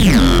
Yeah.